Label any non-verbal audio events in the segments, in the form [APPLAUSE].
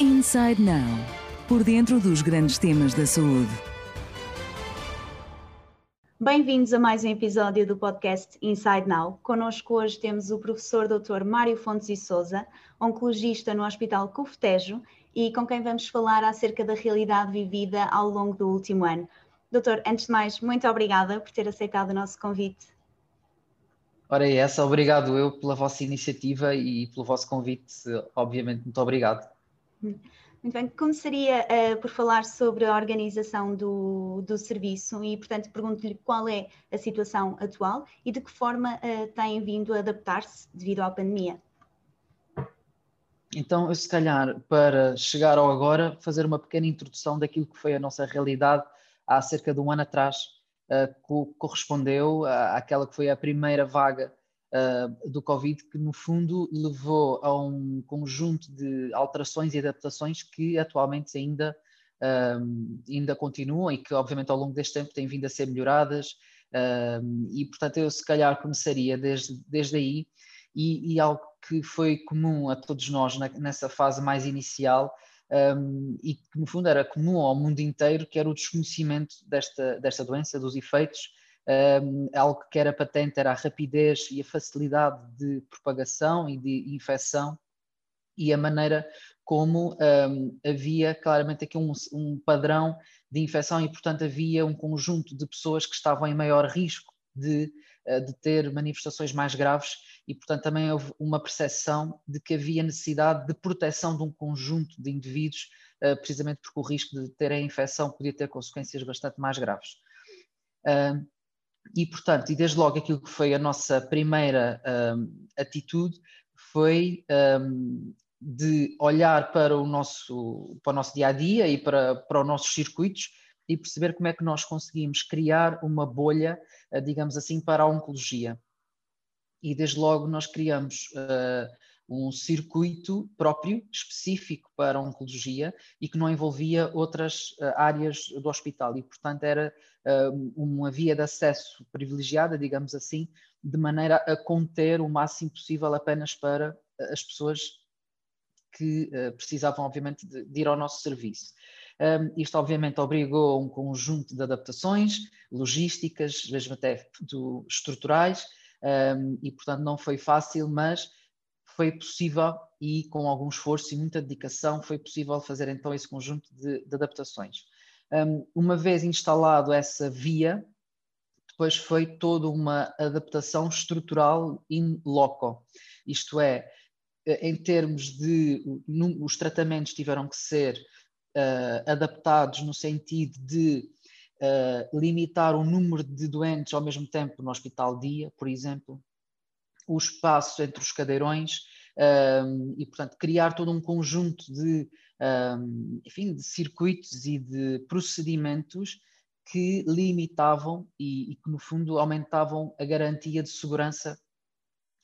Inside Now por dentro dos grandes temas da saúde. Bem-vindos a mais um episódio do podcast Inside Now. Conosco hoje temos o professor Dr. Mário Fontes e Souza, oncologista no Hospital Cuftejo e com quem vamos falar acerca da realidade vivida ao longo do último ano. Doutor, antes de mais, muito obrigada por ter aceitado o nosso convite. Ora, é essa, obrigado eu pela vossa iniciativa e pelo vosso convite, obviamente, muito obrigado. Muito bem, começaria uh, por falar sobre a organização do, do serviço e, portanto, pergunto-lhe qual é a situação atual e de que forma uh, têm vindo a adaptar-se devido à pandemia. Então, eu, se calhar, para chegar ao agora, fazer uma pequena introdução daquilo que foi a nossa realidade há cerca de um ano atrás, uh, correspondeu àquela que foi a primeira vaga uh, do Covid, que no fundo levou a um conjunto de alterações e adaptações que atualmente ainda, uh, ainda continuam e que, obviamente, ao longo deste tempo têm vindo a ser melhoradas. e, portanto, eu se calhar começaria desde, desde aí e, e algo que foi comum a todos nós na, nessa fase mais inicial um, e que no fundo era comum ao mundo inteiro, que era o desconhecimento desta, desta doença, dos efeitos. Um, algo que era patente era a rapidez e a facilidade de propagação e de infecção e a maneira como um, havia claramente aqui um, um, padrão de infecção e, portanto, havia um conjunto de pessoas que estavam em maior risco de, uh, de ter manifestações mais graves e, portanto, também houve uma percepção de que havia necessidade de proteção de um conjunto de indivíduos, uh, precisamente porque o risco de ter a infecção podia ter consequências bastante mais graves. Uh, e, portanto, e desde logo aquilo que foi a nossa primeira um, atitude foi um, de olhar para o nosso, para o nosso dia a dia e para, para os nossos circuitos e perceber como é que nós conseguimos criar uma bolha, digamos assim, para a oncologia. E desde logo nós criamos uh, um circuito próprio, específico para a oncologia e que não envolvia outras uh, áreas do hospital e, portanto, era uh, uma via de acesso privilegiada, digamos assim, de maneira a conter o máximo possível apenas para as pessoas que precisavam, obviamente, de, ir ao nosso serviço. Um, isto, obviamente, obrigou a um conjunto de adaptações logísticas, mesmo até do, estruturais, um, e portanto não foi fácil, mas foi possível e com algum esforço e muita dedicação foi possível fazer então esse conjunto de, de adaptações. Um, uma vez instalado essa via, depois foi toda uma adaptação estrutural in loco, isto é, em termos de os tratamentos tiveram que ser uh, adaptados no sentido de uh, limitar o número de doentes ao mesmo tempo no hospital dia, por exemplo, o espaço entre os cadeirões um, e, portanto, criar todo um conjunto de, um, enfim, de circuitos e de procedimentos que limitavam e, e, que, no fundo, aumentavam a garantia de segurança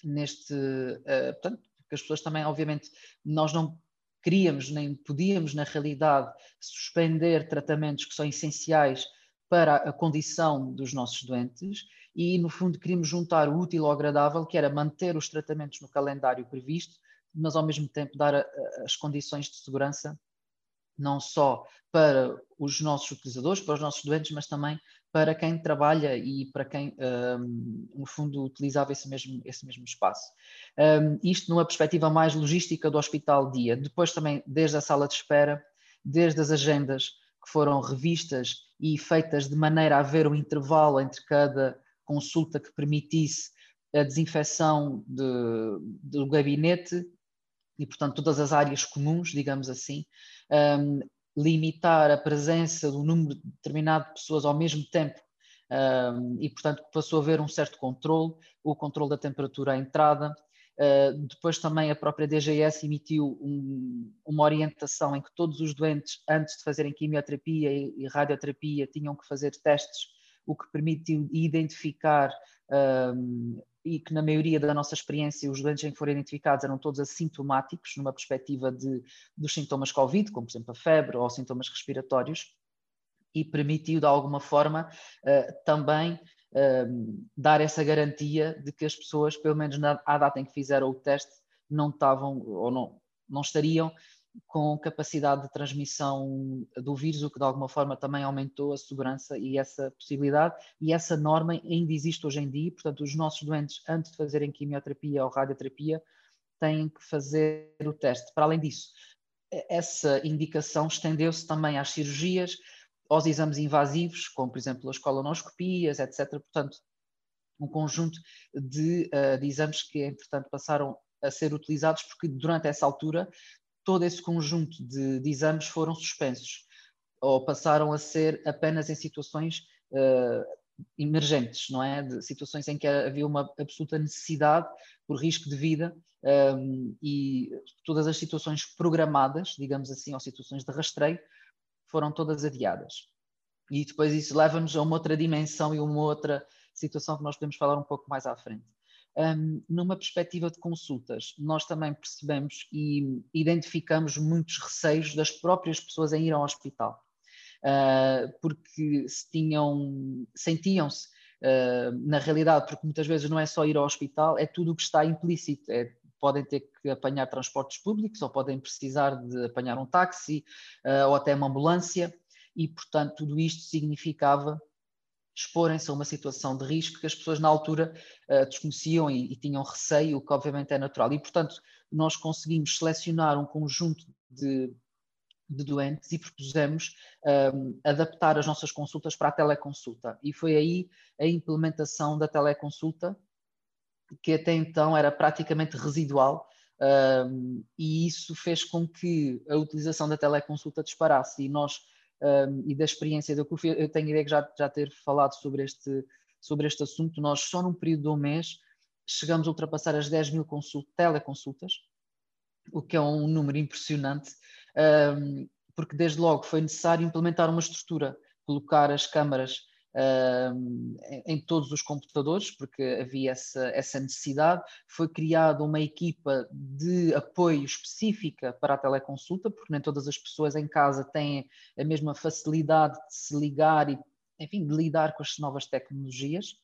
neste. Uh, portanto, porque as pessoas também, obviamente, nós não queríamos nem podíamos, na realidade, suspender tratamentos que são essenciais para a condição dos nossos doentes e, no fundo, queríamos juntar o útil ao agradável, que era manter os tratamentos no calendário previsto, mas ao mesmo tempo dar a, as condições de segurança não só para os nossos utilizadores, para os nossos doentes, mas também para quem trabalha e para quem, um, no fundo, utilizava esse mesmo, esse mesmo espaço. Um, isto numa perspectiva mais logística do hospital dia. Depois também, desde a sala de espera, desde as agendas que foram revistas e feitas de maneira a haver um intervalo entre cada consulta que permitisse a desinfecção de, do gabinete e, portanto, todas as áreas comuns, digamos assim, um, limitar a presença do número determinado de pessoas ao mesmo tempo um, e, portanto, passou a haver um certo controle, o controle da temperatura à entrada, Uh, depois também a própria DGS emitiu um, uma orientação em que todos os doentes, antes de fazerem quimioterapia e, e radioterapia, tinham que fazer testes, o que permitiu identificar um, e que na maioria da nossa experiência os doentes em que foram identificados eram todos assintomáticos, numa perspectiva de, dos sintomas Covid, como por exemplo a febre ou sintomas respiratórios, e permitiu de alguma forma uh, também dar essa garantia de que as pessoas, pelo menos na, à data em que fizeram o teste, não estavam ou não, não estariam com capacidade de transmissão do vírus, o que de alguma forma também aumentou a segurança e essa possibilidade. E essa norma ainda existe hoje em dia, portanto, os nossos doentes, antes de fazerem quimioterapia ou radioterapia, têm que fazer o teste. Para além disso, essa indicação estendeu-se também às cirurgias, aos exames invasivos, como por exemplo as colonoscopias, etc. Portanto, um conjunto de, uh, de exames que, entretanto, passaram a ser utilizados, porque durante essa altura todo esse conjunto de, de exames foram suspensos ou passaram a ser apenas em situações uh, emergentes, não é? De situações em que havia uma absoluta necessidade por risco de vida um, e todas as situações programadas, digamos assim, ou situações de rastreio, foram todas adiadas. E depois isso leva-nos a uma outra dimensão e uma outra situação que nós podemos falar um pouco mais à frente. Um, numa perspectiva de consultas, nós também percebemos e identificamos muitos receios das próprias pessoas em ir ao hospital, uh, porque se tinham, sentiam-se, uh, na realidade, porque muitas vezes não é só ir ao hospital, é tudo o que está implícito, é podem ter que apanhar transportes públicos ou podem precisar de apanhar um táxi uh, ou até uma ambulância e, portanto, tudo isto significava exporem-se a uma situação de risco que as pessoas na altura uh, desconheciam e, e, tinham receio, o que obviamente é natural. E, portanto, nós conseguimos selecionar um conjunto de, de doentes e propusemos um, adaptar as nossas consultas para a teleconsulta. E foi aí a implementação da teleconsulta que até então era praticamente residual, um, e isso fez com que a utilização da teleconsulta disparasse. E nós, um, e da experiência da CUF, eu tenho ideia que já, já ter falado sobre este, sobre este assunto, nós só num período de um mês chegamos a ultrapassar as 10 mil teleconsultas, o que é um número impressionante, um, porque desde logo foi necessário implementar uma estrutura, colocar as câmaras em todos os computadores, porque havia essa, essa necessidade. Foi criada uma equipa de apoio específica para a teleconsulta, porque nem todas as pessoas em casa têm a mesma facilidade de se ligar e, enfim, de lidar com as novas tecnologias.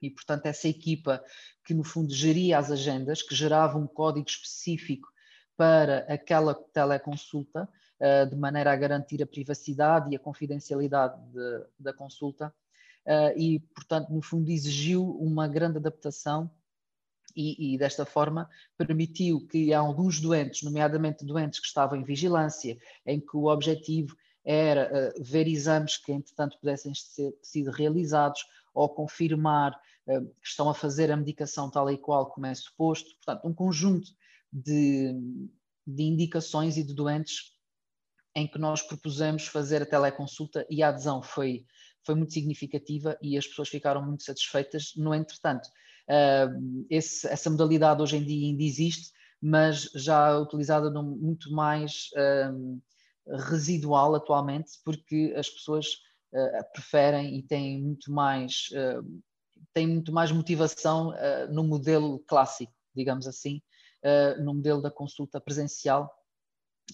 E, portanto, essa equipa que, no fundo, geria as agendas, que gerava um código específico para aquela teleconsulta, de maneira a garantir a privacidade e a confidencialidade de, da consulta, uh, e, portanto, no fundo, exigiu uma grande adaptação e, e, desta forma permitiu que alguns doentes, nomeadamente doentes que estavam em vigilância, em que o objetivo era uh, ver exames que, entretanto, pudessem ser sido realizados ou confirmar uh, que estão a fazer a medicação tal e qual como é suposto. Portanto, um conjunto de, de indicações e de doentes em que nós propusemos fazer a teleconsulta e a adesão foi, foi muito significativa e as pessoas ficaram muito satisfeitas. No entretanto, uh, esse, essa modalidade hoje em dia ainda existe, mas já utilizada num, muito mais uh, residual atualmente, porque as pessoas uh, preferem e têm muito mais, têm muito mais motivação no modelo clássico, digamos assim, no modelo da consulta presencial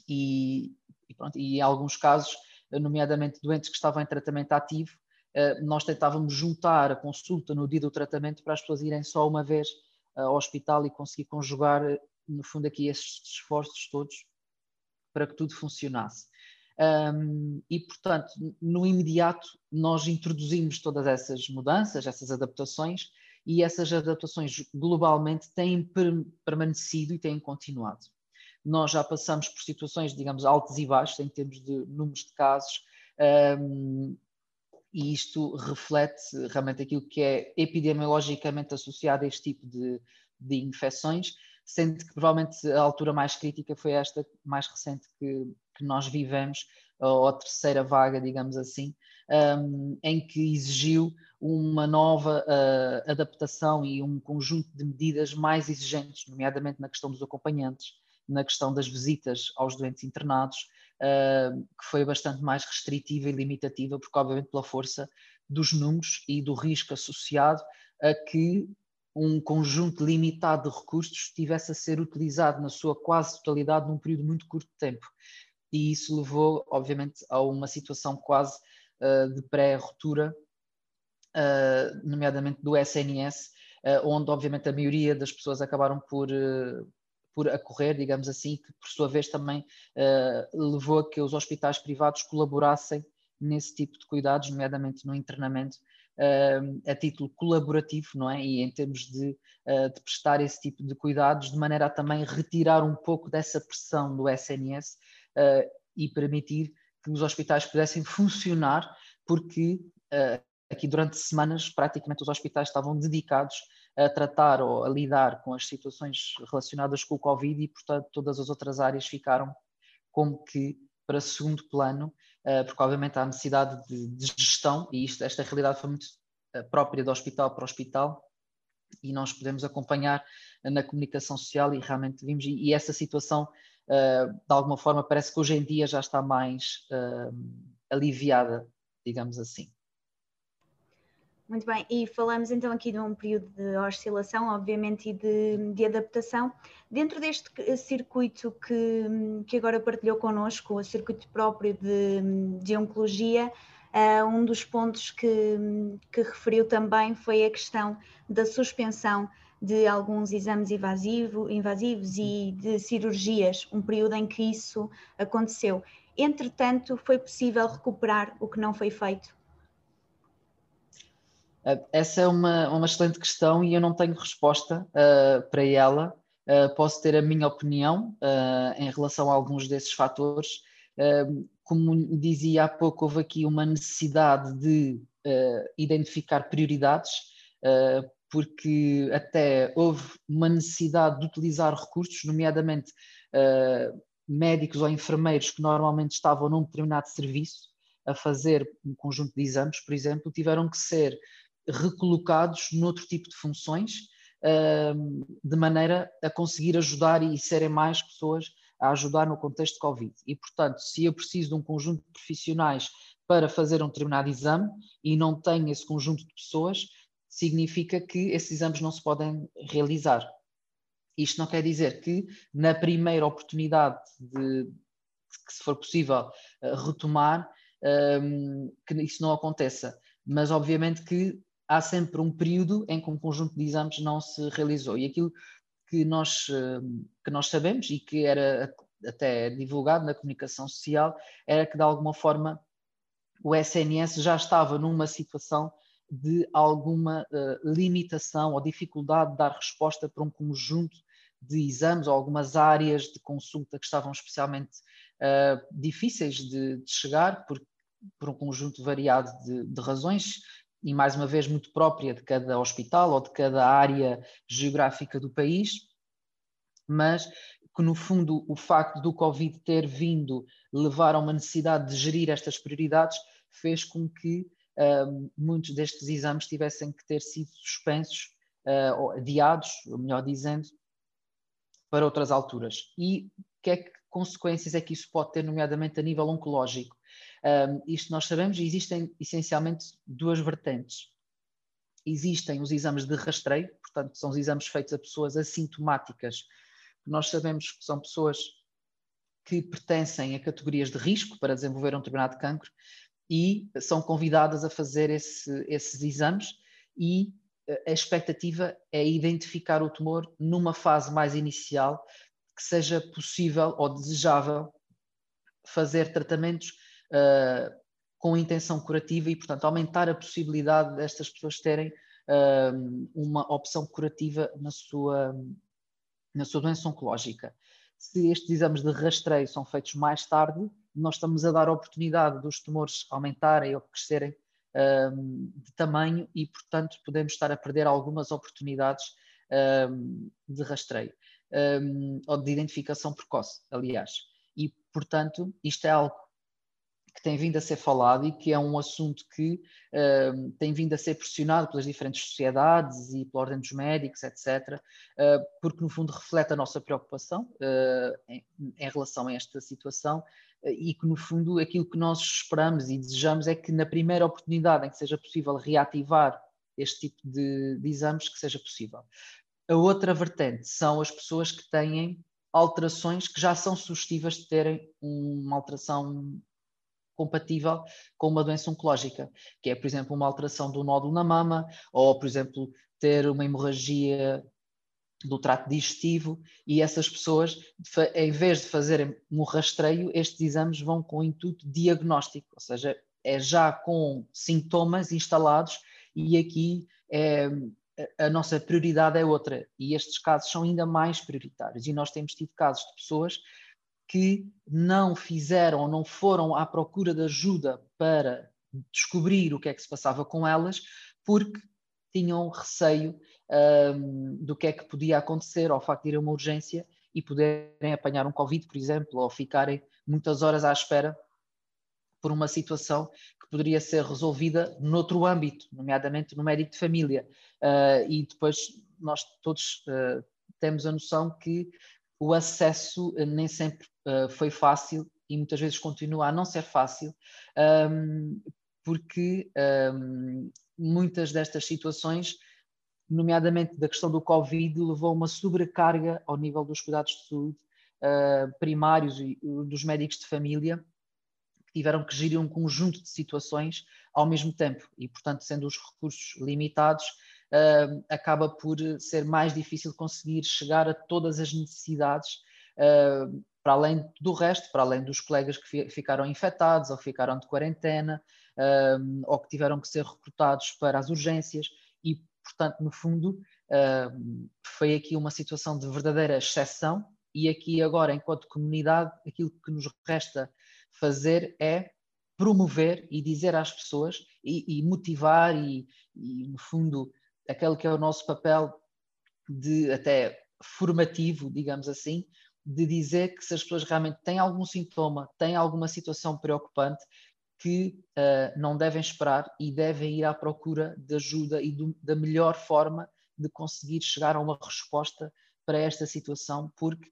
e, e, pronto, e em alguns casos, nomeadamente doentes que estavam em tratamento ativo, eh, nós tentávamos juntar a consulta no dia do tratamento para as pessoas irem só uma vez eh, ao hospital e conseguir conjugar, no fundo, aqui esses esforços todos para que tudo funcionasse. Um, e, portanto, no imediato, nós introduzimos todas essas mudanças, essas adaptações, e essas adaptações globalmente têm permanecido e têm continuado nós já passamos por situações, digamos, altos e baixos em termos de números de casos, um, e isto reflete realmente aquilo que é epidemiologicamente associado a este tipo de, de infecções, sendo que provavelmente a altura mais crítica foi esta mais recente que, que nós vivemos, ou a terceira vaga, digamos assim, um, em que exigiu uma nova uh, adaptação e um conjunto de medidas mais exigentes, nomeadamente na questão dos acompanhantes, na questão das visitas aos doentes internados, uh, que foi bastante mais restritiva e limitativa, porque obviamente pela força dos números e do risco associado a que um conjunto limitado de recursos estivesse a ser utilizado na sua quase totalidade num período muito curto de tempo. E isso levou, obviamente, a uma situação quase uh, de pré-ruptura, uh, nomeadamente do SNS, uh, onde, obviamente, a maioria das pessoas acabaram por, por a correr, digamos assim, que por sua vez também uh, levou a que os hospitais privados colaborassem nesse tipo de cuidados, nomeadamente no internamento, uh, a título colaborativo, não é? E em termos de, uh, de, prestar esse tipo de cuidados, de maneira a também retirar um pouco dessa pressão do SNS e permitir que os hospitais pudessem [LAUGHS] funcionar, porque aqui durante semanas praticamente os hospitais estavam dedicados a tratar ou a lidar com as situações relacionadas com o Covid e, portanto, todas as outras áreas ficaram como que para segundo plano, uh, porque obviamente há necessidade de, de gestão e isto, esta realidade foi muito uh, própria de hospital para hospital e nós podemos acompanhar na comunicação social e realmente vimos, e, essa situação uh, de alguma forma parece que hoje em dia já está mais aliviada, digamos assim. Muito bem, e falamos então aqui de um período de oscilação, obviamente, e de, de adaptação. Dentro deste circuito que, que agora partilhou connosco, o circuito próprio de, de oncologia, uh, um dos pontos que, que referiu também foi a questão da suspensão de alguns exames invasivo, invasivos e de cirurgias, um período em que isso aconteceu. Entretanto, foi possível recuperar o que não foi feito? Uh, essa é uma, uma excelente questão e eu não tenho resposta uh, para ela. Uh, posso ter a minha opinião em relação a alguns desses fatores. como dizia há pouco, houve aqui uma necessidade de identificar prioridades, porque até houve uma necessidade de utilizar recursos, nomeadamente médicos ou enfermeiros que normalmente estavam num determinado serviço a fazer um conjunto de exames, por exemplo, tiveram que ser recolocados noutro tipo de funções, de maneira a conseguir ajudar e serem mais pessoas a ajudar no contexto de Covid. E, portanto, se eu preciso de um conjunto de profissionais para fazer um determinado exame e não tenho esse conjunto de pessoas, significa que esses exames não se podem realizar. Isto não quer dizer que na primeira oportunidade de que se for possível eh, retomar, que isso não aconteça. Mas obviamente que há sempre um período em que um conjunto de exames não se realizou. E aquilo que nós, hum, que nós sabemos e que era até divulgado na comunicação social era que, de alguma forma, o SNS já estava numa situação de alguma uh, limitação ou dificuldade de dar resposta para um conjunto de exames ou algumas áreas de consulta que estavam especialmente uh, difíceis de, de chegar por, por, um conjunto variado de, de razões, e mais uma vez muito própria de cada hospital ou de cada área geográfica do país, mas que no fundo o facto do Covid ter vindo levar a uma necessidade de gerir estas prioridades fez com que uh, muitos destes exames tivessem que ter sido suspensos uh, ou adiados, melhor dizendo, para outras alturas. E que é que consequências é que isso pode ter, nomeadamente a nível oncológico? Um, isto nós sabemos, existem essencialmente duas vertentes. Existem os exames de rastreio, portanto, são os exames feitos a pessoas assintomáticas, nós sabemos que são pessoas que pertencem a categorias de risco para desenvolver um determinado cancro e são convidadas a fazer esse, esses exames e a expectativa é identificar o tumor numa fase mais inicial que seja possível ou desejável fazer tratamentos uh, com intenção curativa e, portanto, aumentar a possibilidade destas pessoas terem uh, uma opção curativa na sua, na sua doença oncológica. Se estes exames de rastreio são feitos mais tarde, nós estamos a dar oportunidade dos tumores aumentarem ou crescerem uh, de tamanho e, portanto, podemos estar a perder algumas oportunidades de rastreio ou de identificação precoce, aliás. E, portanto, isto é algo que tem vindo a ser falado e que é um assunto que uh, tem vindo a ser pressionado pelas diferentes sociedades e pela ordem dos médicos, etc., uh, porque no fundo reflete a nossa preocupação uh, em, em, relação a esta situação e que no fundo aquilo que nós esperamos e desejamos é que na primeira oportunidade em que seja possível reativar este tipo de, de exames, que seja possível. A outra vertente são as pessoas que têm alterações que já são sugestivas de terem uma alteração compatível com uma doença oncológica, que é, por exemplo, uma alteração do nódulo na mama, ou, por exemplo, ter uma hemorragia do trato digestivo e essas pessoas, em vez de fazerem um rastreio, estes exames vão com intuito diagnóstico, ou seja, é já com sintomas instalados e aqui é, a nossa prioridade é outra e estes casos são ainda mais prioritários e nós temos tido casos de pessoas que não fizeram ou não foram à procura de ajuda para descobrir o que é que se passava com elas porque tinham receio um, do que é que podia acontecer ao facto de ir a uma urgência e poderem apanhar um Covid, por exemplo, ou ficarem muitas horas à espera por uma situação que poderia ser resolvida noutro âmbito, nomeadamente no médico de família. Uh, e depois nós todos uh, temos a noção que o acesso nem sempre uh, foi fácil e muitas vezes continua a não ser fácil, um, porque um, muitas destas situações nomeadamente da questão do Covid, levou a uma sobrecarga ao nível dos cuidados de saúde uh, primários e dos médicos de família, que tiveram que gerir um conjunto de situações ao mesmo tempo. E, portanto, sendo os recursos limitados, uh, acaba por ser mais difícil conseguir chegar a todas as necessidades. Uh, para além do resto, para além dos colegas que ficaram infectados ou ficaram de quarentena, ou que tiveram que ser recrutados para as urgências, e Portanto, no fundo, foi aqui uma situação de verdadeira exceção e aqui agora, enquanto comunidade, aquilo que nos resta fazer é promover e dizer às pessoas e, e motivar e, e, no fundo, aquele que é o nosso papel de até formativo, digamos assim, de dizer que se as pessoas realmente têm algum sintoma, têm alguma situação preocupante, que uh, não devem esperar e devem ir à procura de ajuda e do, da melhor forma de conseguir chegar a uma resposta para esta situação, porque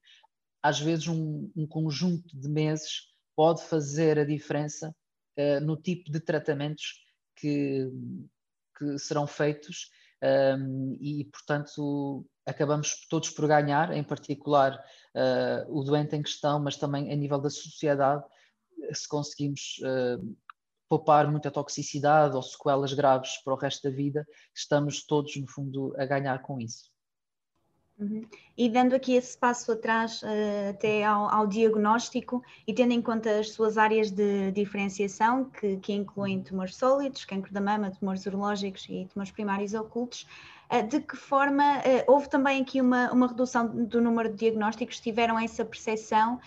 às vezes um, um conjunto de meses pode fazer a diferença uh, no tipo de tratamentos que, que serão feitos um, e, portanto, acabamos todos por ganhar, em particular uh, o doente em questão, mas também a nível da sociedade, se conseguimos uh, poupar muita toxicidade ou sequelas graves para o resto da vida, estamos todos, no fundo, a ganhar com isso. Uhum. E dando aqui esse passo atrás uh, até ao, ao, diagnóstico e tendo em conta as suas áreas de diferenciação, que, que incluem tumores sólidos, cancro da mama, tumores urológicos e tumores primários ocultos, uh, de que forma uh, houve também aqui uma, uma redução do número de diagnósticos, tiveram essa percepção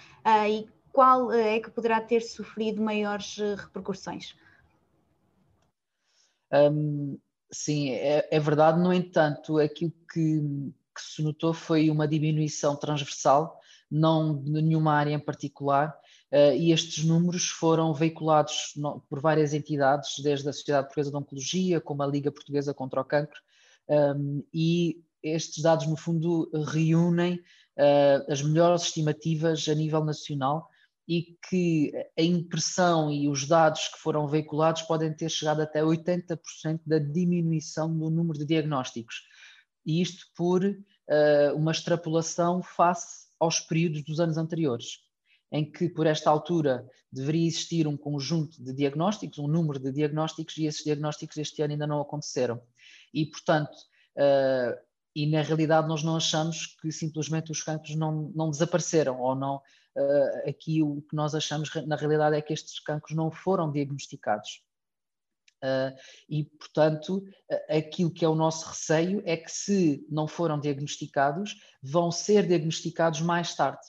e qual é que poderá ter sofrido maiores repercussões? Um, sim, é, é, verdade, no entanto, aquilo que, que, se notou foi uma diminuição transversal, não de nenhuma área em particular, uh, e estes números foram veiculados por várias entidades, desde a Sociedade Portuguesa de Oncologia, como a Liga Portuguesa contra o Cancro, um, e estes dados, no fundo, reúnem uh, as melhores estimativas a nível nacional e que a impressão e os dados que foram veiculados podem ter chegado até 80% da diminuição do número de diagnósticos. E isto por uh, uma extrapolação face aos períodos dos anos anteriores, em que por esta altura deveria existir um conjunto de diagnósticos, um número de diagnósticos, e esses diagnósticos este ano ainda não aconteceram. E, portanto, uh, e na realidade nós não achamos que simplesmente os cancros não, não desapareceram ou não uh, aqui o que nós achamos na realidade é que estes cancros não foram diagnosticados. Uh, e, portanto, aquilo que é o nosso receio é que, se não foram diagnosticados, vão ser diagnosticados mais tarde.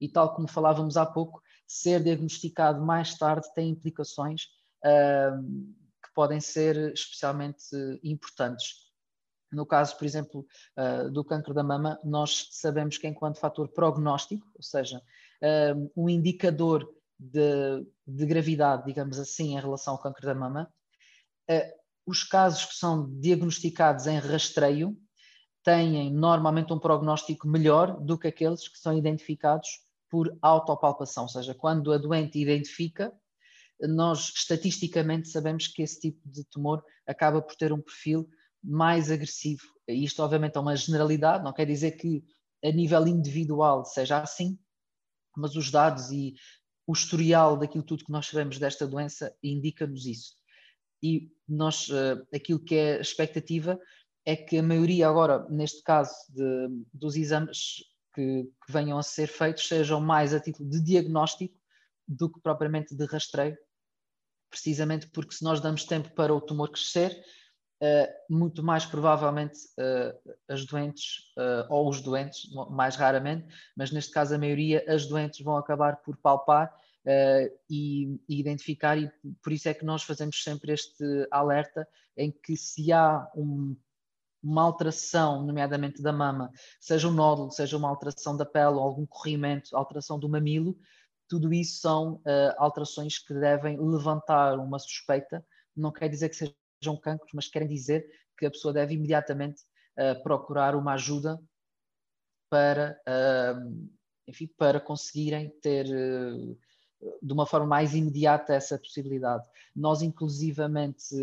E, tal como falávamos há pouco, ser diagnosticado mais tarde tem implicações uh, que podem ser especialmente importantes. No caso, por exemplo, uh, do cancro da mama, nós sabemos que, enquanto fator prognóstico, ou seja, um indicador de, de, gravidade, digamos assim, em relação ao câncer da mama. Uh, os casos que são diagnosticados em rastreio têm normalmente um prognóstico melhor do que aqueles que são identificados por autopalpação, ou seja, quando a doente identifica, nós estatisticamente sabemos que esse tipo de tumor acaba por ter um perfil mais agressivo. Isto, obviamente, é uma generalidade, não quer dizer que a nível individual seja assim, mas os dados e o historial daquilo tudo que nós sabemos desta doença indica-nos isso. E nós, uh, aquilo que é expectativa é que a maioria agora, neste caso, de, dos exames que, que, venham a ser feitos sejam mais a título de diagnóstico do que propriamente de rastreio, precisamente porque se nós damos tempo para o tumor crescer, uh, muito mais provavelmente uh, as doentes, ou os doentes, mais raramente, mas neste caso a maioria, as doentes vão acabar por palpar e, e, identificar, e por isso é que nós fazemos sempre este alerta em que se há um uma alteração, nomeadamente da mama, seja um nódulo, seja uma alteração da pele algum corrimento, alteração do mamilo, tudo isso são uh, alterações que devem levantar uma suspeita. Não quer dizer que sejam cancros, mas querem dizer que a pessoa deve imediatamente uh, procurar uma ajuda para, uh, enfim, para conseguirem ter de uma forma mais imediata essa possibilidade. Nós, inclusivamente,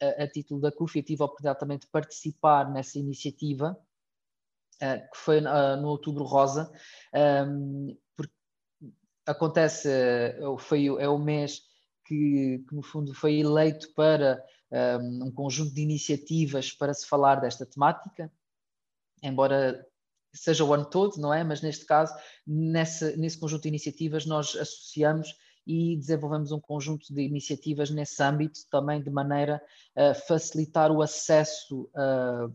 a, a título da CUF, eu tive a oportunidade também de participar nessa iniciativa, uh, que foi uh, no Outubro Rosa, um, porque acontece, uh, foi, é o mês que, que, no fundo, foi eleito para um, um conjunto de iniciativas para se falar desta temática, embora seja o ano todo, não é? Mas neste caso, nessa, nesse conjunto de iniciativas, nós associamos e desenvolvemos um conjunto de iniciativas nesse âmbito, também de maneira a facilitar o acesso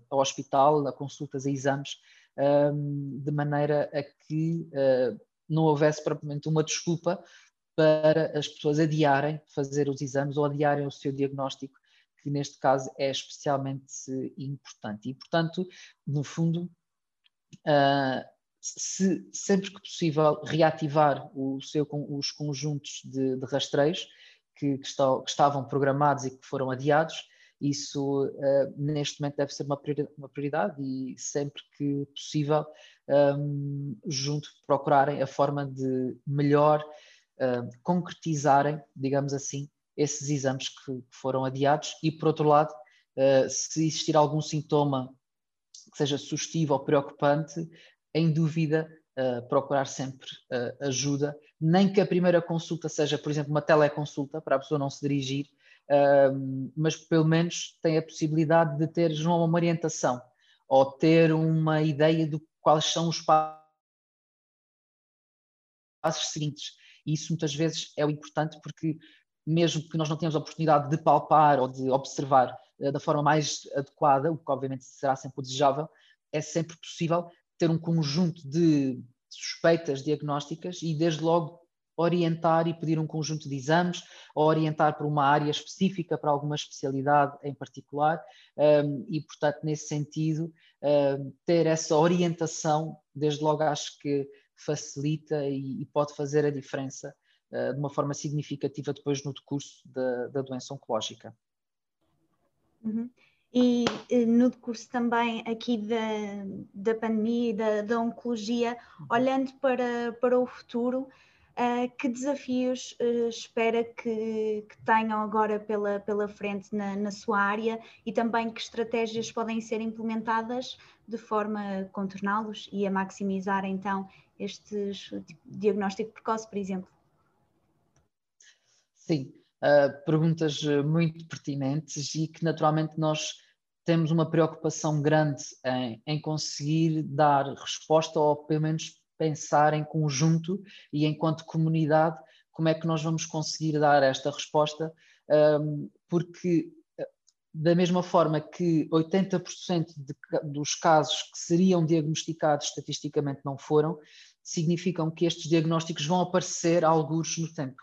ao hospital, a consultas, a exames, um, de maneira a que uh, não houvesse propriamente uma desculpa para as pessoas adiarem fazer os exames ou adiarem o seu diagnóstico, que neste caso é especialmente importante. E, portanto, no fundo, se sempre que possível reativar seu, os conjuntos de, de rastreios que, que, está, que, estavam programados e que foram adiados, isso uh, neste momento deve ser uma prioridade, uma prioridade e sempre que possível um, junto procurarem a forma de melhor uh, concretizarem, digamos assim, esses exames que, que foram adiados. E por outro lado, uh, se existir algum sintoma que seja sugestivo ou preocupante, em dúvida, uh, procurar sempre uh, ajuda, nem que a primeira consulta seja, por exemplo, uma teleconsulta, para a pessoa não se dirigir, uh, mas pelo menos tem a possibilidade de ter uma orientação ou ter uma ideia de quais são os passos seguintes. E isso muitas vezes é o importante porque mesmo que nós não tenhamos a oportunidade de palpar ou de observar da forma mais adequada, o que obviamente será sempre o desejável, é sempre possível ter um conjunto de suspeitas diagnósticas e, desde logo, orientar e pedir um conjunto de exames, ou orientar para uma área específica, para alguma especialidade em particular, um, e, portanto, nesse sentido, um, ter essa orientação, desde logo, acho que facilita e, pode fazer a diferença uh, de uma forma significativa depois no decurso da, da doença oncológica. Uhum. E no decurso também aqui da, da pandemia e da, da oncologia, uhum. olhando para, para o futuro, uh, que desafios uh, espera que, que, tenham agora pela, pela frente na, na sua área e também que estratégias podem ser implementadas de forma a contorná-los e a maximizar então este tipo, diagnóstico precoce, por exemplo? Sim, perguntas muito pertinentes e que naturalmente nós temos uma preocupação grande em, em, conseguir dar resposta ou pelo menos pensar em conjunto e enquanto comunidade como é que nós vamos conseguir dar esta resposta, um, porque da mesma forma que 80% de, dos casos que seriam diagnosticados estatisticamente não foram, significam que estes diagnósticos vão aparecer alguns no tempo.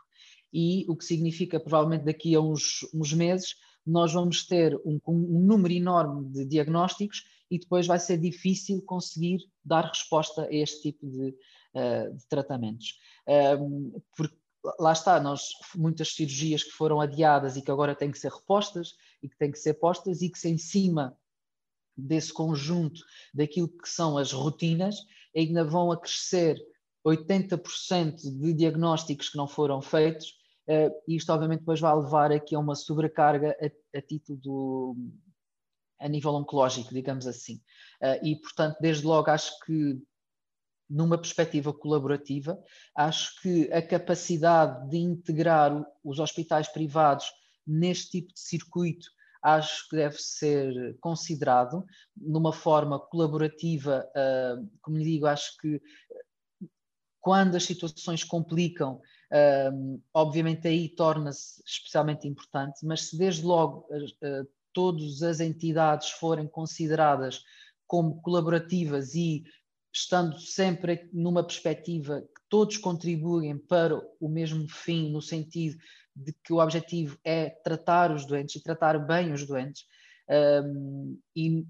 E o que significa, provavelmente daqui a uns, uns meses, nós vamos ter um, um número enorme de diagnósticos e depois vai ser difícil conseguir dar resposta a este tipo de, uh, de tratamentos. Um, porque lá está, nós, muitas cirurgias que foram adiadas e que agora têm que ser repostas e que têm que ser postas e que se em cima desse conjunto daquilo que são as rotinas ainda vão acrescer 80% de diagnósticos que não foram feitos Uh, isto obviamente depois vai levar aqui a uma sobrecarga a, a título do, a nível oncológico, digamos assim. Uh, e, portanto, desde logo acho que numa perspectiva colaborativa, acho que a capacidade de integrar os hospitais privados neste tipo de circuito acho que deve ser considerado numa forma colaborativa. Como lhe digo, acho que quando as situações complicam, obviamente aí torna-se especialmente importante, mas se desde logo todas as entidades forem consideradas como colaborativas e estando sempre numa perspectiva que todos contribuem para o mesmo fim, no sentido de que o objetivo é tratar os doentes e tratar bem os doentes, um, e,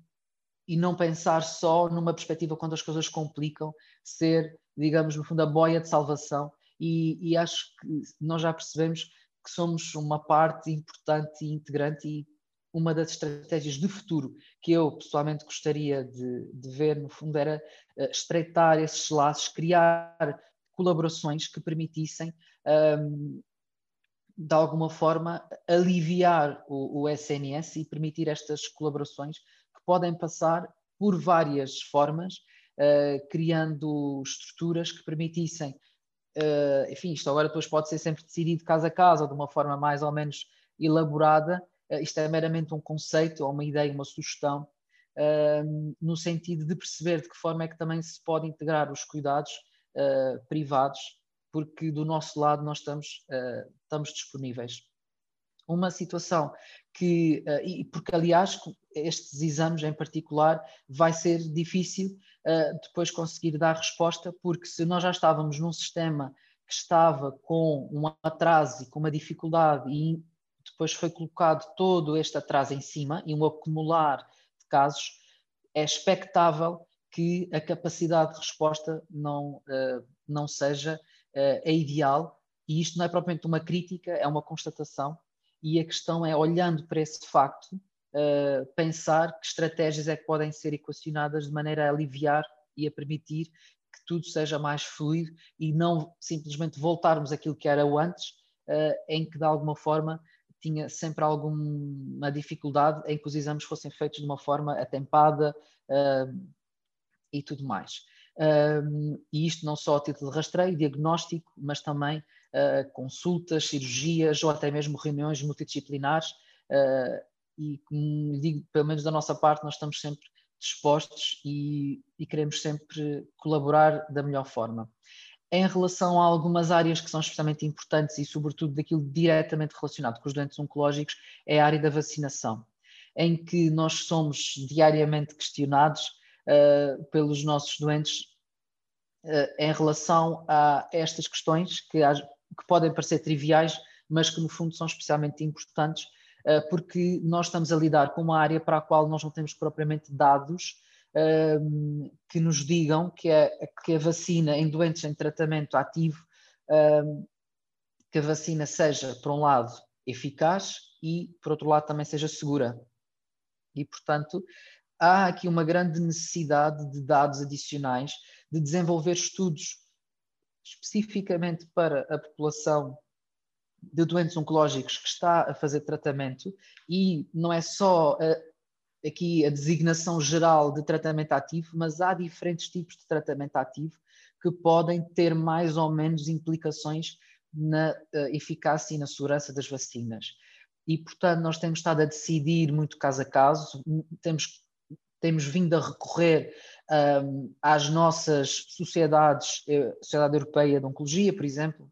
e não pensar só numa perspectiva quando as coisas complicam, ser, digamos, no fundo, a boia de salvação. E, e acho que nós já percebemos que somos uma parte importante e integrante e uma das estratégias de futuro que eu pessoalmente gostaria de, de ver, no fundo, era uh, estreitar esses laços, criar colaborações que permitissem, um, de alguma forma, aliviar o, o, SNS e permitir estas colaborações que podem passar por várias formas, uh, criando estruturas que permitissem, uh, enfim, isto agora depois pode ser sempre decidido caso a caso, ou de uma forma mais ou menos elaborada, uh, isto é meramente um conceito ou uma ideia, uma sugestão, no sentido de perceber de que forma é que também se pode integrar os cuidados privados, porque do nosso lado nós estamos, estamos disponíveis. Uma situação que, e porque aliás estes exames em particular vai ser difícil depois conseguir dar resposta, porque se nós já estávamos num sistema que estava com um atraso e com uma dificuldade e depois foi colocado todo este atraso em cima e um acumular de casos, é expectável que a capacidade de resposta não, uh, não seja uh, a ideal, e isto não é propriamente uma crítica, é uma constatação, e a questão é, olhando para esse facto, uh, pensar que estratégias é que podem ser equacionadas de maneira a aliviar e a permitir que tudo seja mais fluido e não simplesmente voltarmos àquilo que era o antes, em que de alguma forma tinha sempre alguma dificuldade em que os exames fossem feitos de uma forma atempada uh, e tudo mais. Uh, e isto não só a título de rastreio, diagnóstico, mas também uh, consultas, cirurgias ou até mesmo reuniões multidisciplinares. E, como digo, pelo menos da nossa parte, nós estamos sempre dispostos e, e queremos sempre colaborar da melhor forma. Em relação a algumas áreas que são especialmente importantes e, sobretudo, daquilo diretamente relacionado com os doentes oncológicos, é a área da vacinação, em que nós somos diariamente questionados uh, pelos nossos doentes uh, em relação a estas questões que, que, podem parecer triviais, mas que, no fundo, são especialmente importantes, porque nós estamos a lidar com uma área para a qual nós não temos propriamente dados um, que nos digam que a, que a vacina em doentes em tratamento ativo, um, que a vacina seja, por um lado, eficaz e, por outro lado, também seja segura. E, portanto, há aqui uma grande necessidade de dados adicionais, de desenvolver estudos especificamente para a população de doentes oncológicos que está a fazer tratamento e não é só aqui a designação geral de tratamento ativo, mas há diferentes tipos de tratamento ativo que podem ter mais ou menos implicações na uh, eficácia e na segurança das vacinas. E, portanto, nós temos estado a decidir muito caso a caso, temos, temos vindo a recorrer um, às nossas sociedades, a Sociedade Europeia de Oncologia, por exemplo,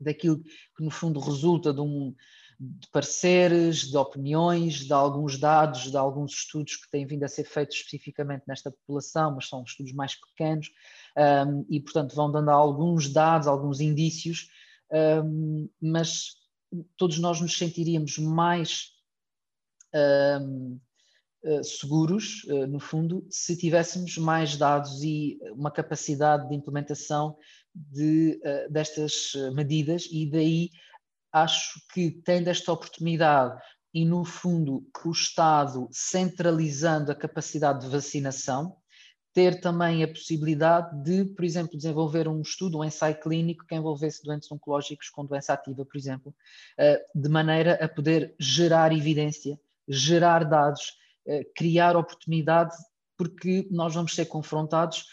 daquilo que no fundo resulta de um, de pareceres, de opiniões, de alguns dados, de alguns estudos que têm vindo a ser feitos especificamente nesta população, mas são estudos mais pequenos um, e, portanto, vão dando alguns dados, alguns indícios, um, mas todos nós nos sentiríamos mais um, uh, seguros, uh, no fundo, se tivéssemos mais dados e uma capacidade de implementação de, uh, destas medidas e daí acho que tendo esta oportunidade e, no fundo, o Estado centralizando a capacidade de vacinação, ter também a possibilidade de, por exemplo, desenvolver um estudo, um ensaio clínico que envolvesse doentes oncológicos com doença ativa, por exemplo, eh, de maneira a poder gerar evidência, gerar dados, eh, criar oportunidade, porque nós vamos ser confrontados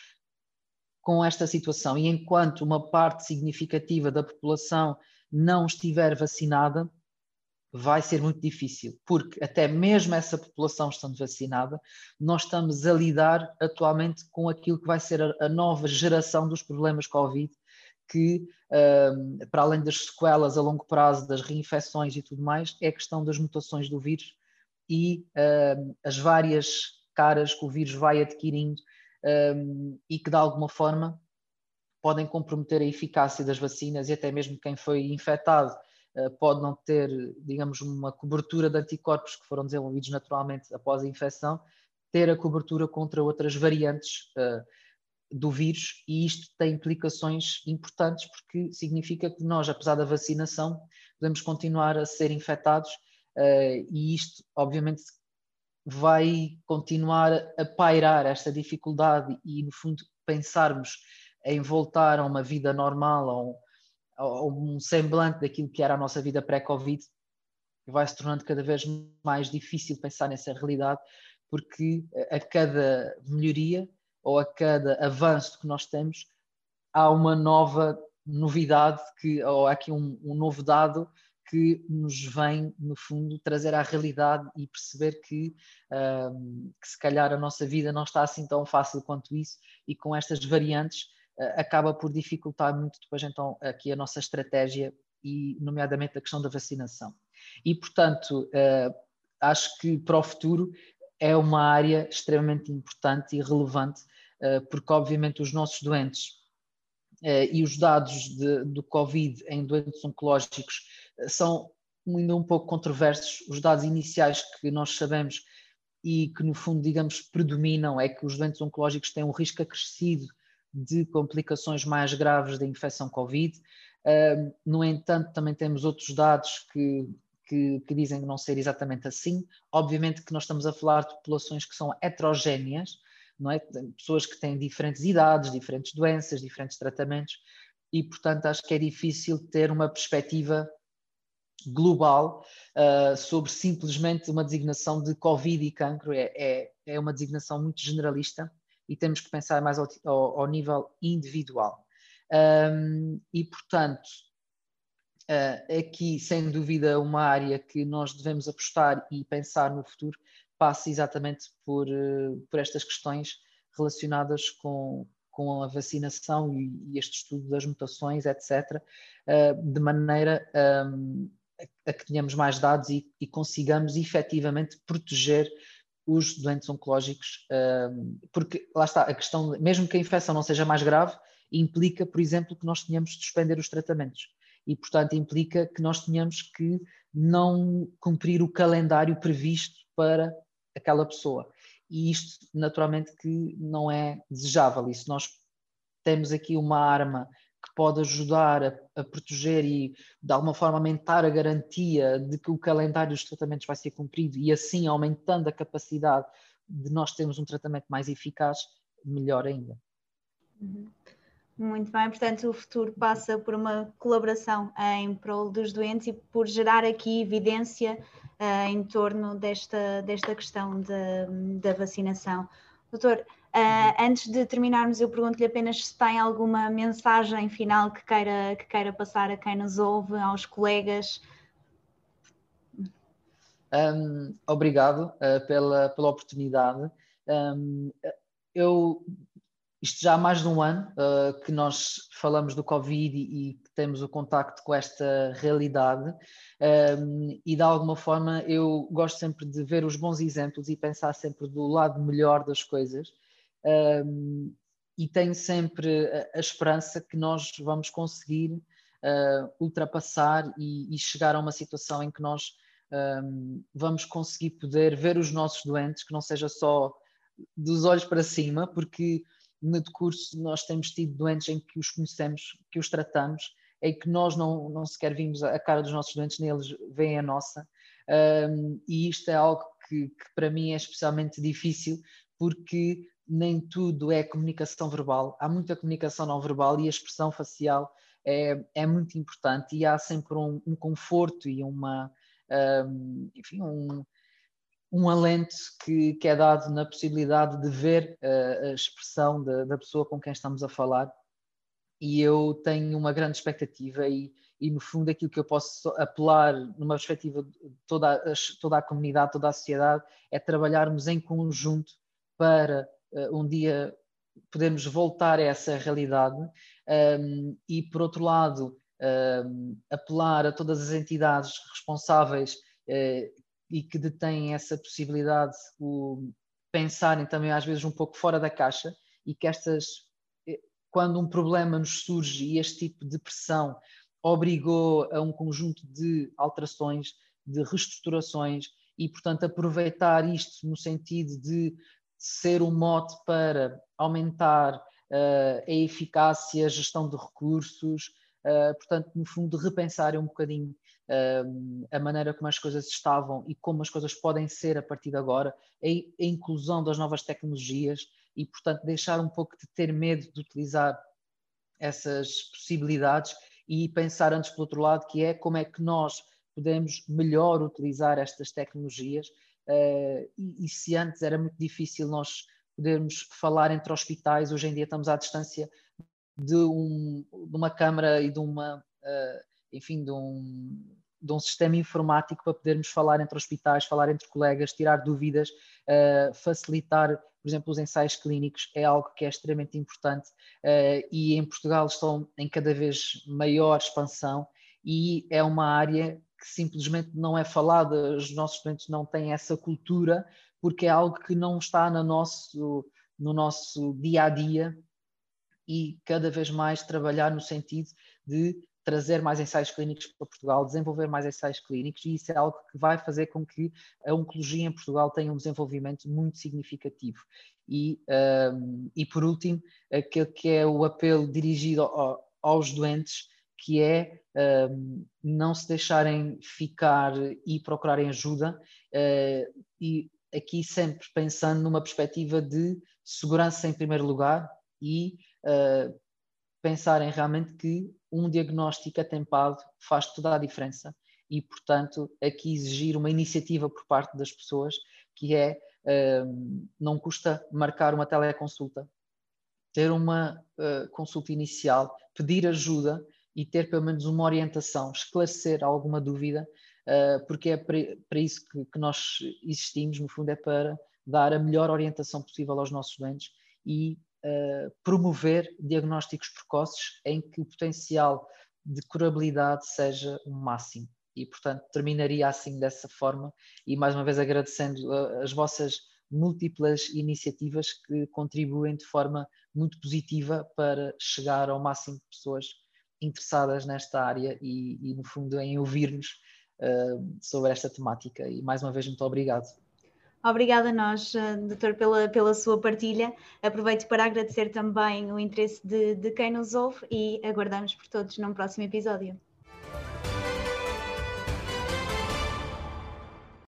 com esta situação. E enquanto uma parte significativa da população não estiver vacinada, vai ser muito difícil, porque até mesmo essa população estando vacinada, nós estamos a lidar atualmente com aquilo que vai ser a, nova geração dos problemas Covid, que um, para além das sequelas a longo prazo, das reinfecções e tudo mais, é a questão das mutações do vírus e um, as várias caras que o vírus vai adquirindo um, e que de alguma forma podem comprometer a eficácia das vacinas e até mesmo quem foi infectado uh, pode não ter, digamos, uma cobertura de anticorpos que foram desenvolvidos naturalmente após a infecção, ter a cobertura contra outras variantes uh, do vírus. E isto tem implicações importantes porque significa que nós, apesar da vacinação, podemos continuar a ser infectados uh, e isto, obviamente, vai continuar a pairar esta dificuldade e, no fundo, pensarmos em voltar a uma vida normal, a um, a um semblante daquilo que era a nossa vida pré-Covid, vai se tornando cada vez mais difícil pensar nessa realidade, porque a cada melhoria ou a cada avanço que nós temos, há uma nova novidade, que, ou há aqui um, um novo dado que nos vem, no fundo, trazer à realidade e perceber que, um, que se calhar a nossa vida não está assim tão fácil quanto isso e com estas variantes uh, acaba por dificultar muito depois então aqui a nossa estratégia e nomeadamente a questão da vacinação. E portanto, uh, acho que para o futuro é uma área extremamente importante e relevante uh, porque obviamente os nossos doentes e os dados de, do Covid em doentes oncológicos são ainda um pouco controversos. Os dados iniciais que nós sabemos e que, no fundo, digamos, predominam é que os doentes oncológicos têm um risco acrescido de complicações mais graves da infecção Covid. Uh, no entanto, também temos outros dados que, que, que, dizem não ser exatamente assim. Obviamente que nós estamos a falar de populações que são heterogéneas, não é? Pessoas que têm diferentes idades, diferentes doenças, diferentes tratamentos, e portanto acho que é difícil ter uma perspectiva global uh, sobre simplesmente uma designação de Covid e cancro. É, é, é, uma designação muito generalista e temos que pensar mais ao, ao, ao nível individual. Um, e, portanto, uh, aqui, sem dúvida, uma área que nós devemos apostar e pensar no futuro passa exatamente por, uh, por estas questões relacionadas com, com a vacinação e, este estudo das mutações, etc., de maneira a que tenhamos mais dados e, e consigamos efetivamente proteger os doentes oncológicos, porque lá está, a questão, mesmo que a infecção não seja mais grave, implica, por exemplo, que nós tenhamos de suspender os tratamentos. E, portanto, implica que nós tenhamos que não cumprir o calendário previsto para aquela pessoa. E isto, naturalmente, que não é desejável. E se nós temos aqui uma arma pode ajudar a, a, proteger e de alguma forma aumentar a garantia de que o calendário dos tratamentos vai ser cumprido e assim aumentando a capacidade de nós termos um tratamento mais eficaz, melhor ainda. Uhum. Muito bem, portanto, o futuro passa por uma colaboração em prol dos doentes e por gerar aqui evidência uh, em torno desta, desta questão da vacinação. Doutor, Uh, antes de terminarmos, eu pergunto-lhe apenas se tem alguma mensagem final que queira, que queira passar a quem nos ouve, aos colegas. Um, obrigado uh, pela, pela oportunidade. Um, eu, isto já há mais de um ano uh, que nós falamos do Covid e, e temos o contacto com esta realidade, um, e de alguma forma eu gosto sempre de ver os bons exemplos e pensar sempre do lado melhor das coisas um, e tenho sempre a, esperança que nós vamos conseguir uh, ultrapassar e, e, chegar a uma situação em que nós um, vamos conseguir poder ver os nossos doentes, que não seja só dos olhos para cima, porque no decurso nós temos tido doentes em que os conhecemos, que os tratamos, em que nós não, não sequer vimos a cara dos nossos doentes, nem eles veem a nossa. Um, e isto é algo que, que, para mim é especialmente difícil, porque nem tudo é comunicação verbal, há muita comunicação não verbal e a expressão facial é, é muito importante e há sempre um, um conforto e uma, um, enfim, um, um alento que, que, é dado na possibilidade de ver uh, a expressão da, da, pessoa com quem estamos a falar. E eu tenho uma grande expectativa e, e no fundo aquilo que eu posso apelar numa perspectiva de toda a, toda a comunidade, toda a sociedade, é trabalharmos em conjunto para um dia podermos voltar a essa realidade um, e, por outro lado, um, apelar a todas as entidades responsáveis uh, e que detêm essa possibilidade, o, pensarem também às vezes um pouco fora da caixa e que estas, eh, quando um problema nos surge e este tipo de pressão obrigou a um conjunto de alterações, de reestruturações e, portanto, aproveitar isto no sentido de ser um mote para aumentar uh, a eficácia, a gestão de recursos, uh, portanto, no fundo, repensar um bocadinho uh, a maneira como as coisas estavam e como as coisas podem ser a partir de agora, a, a inclusão das novas tecnologias e, portanto, deixar um pouco de ter medo de utilizar essas possibilidades e pensar antes pelo outro lado, que é como é que nós podemos melhor utilizar estas tecnologias uh, e, e, se antes era muito difícil nós podermos falar entre hospitais, hoje em dia estamos à distância de, um, de uma câmara e de uma, uh, enfim, de um, de um sistema informático para podermos falar entre hospitais, falar entre colegas, tirar dúvidas, uh, facilitar, por exemplo, os ensaios clínicos é algo que é extremamente importante e em Portugal estão em cada vez maior expansão e é uma área que simplesmente não é falada, os nossos estudantes não têm essa cultura porque é algo que não está no nosso, no nosso dia a dia e cada vez mais trabalhar no sentido de trazer mais ensaios clínicos para Portugal, desenvolver mais ensaios clínicos, e isso é algo que vai fazer com que a oncologia em Portugal tenha um desenvolvimento muito significativo. E, um, e por último, aquele que é o apelo dirigido ao, aos doentes, que é um, não se deixarem ficar e procurarem ajuda, uh, e aqui sempre pensando numa perspectiva de segurança em primeiro lugar e uh, pensarem realmente que um diagnóstico atempado faz toda a diferença e, portanto, aqui exigir uma iniciativa por parte das pessoas que é uh, não custa marcar uma teleconsulta, ter uma uh, consulta inicial, pedir ajuda e ter pelo menos uma orientação, esclarecer alguma dúvida, uh, porque é para, isso que, nós existimos, no fundo, é para dar a melhor orientação possível aos nossos doentes e uh, promover diagnósticos precoces em que o potencial de curabilidade seja o máximo. E, portanto, terminaria assim dessa forma e, mais uma vez, agradecendo uh, as vossas múltiplas iniciativas que contribuem de forma muito positiva para chegar ao máximo de pessoas interessadas nesta área e, e no fundo, em ouvir-nos uh, sobre esta temática. E, mais uma vez, muito obrigado. Obrigada a nós, eh, doutor, pela, pela sua partilha. Aproveito para agradecer também o interesse de, de quem nos ouve e aguardamos por todos num próximo episódio.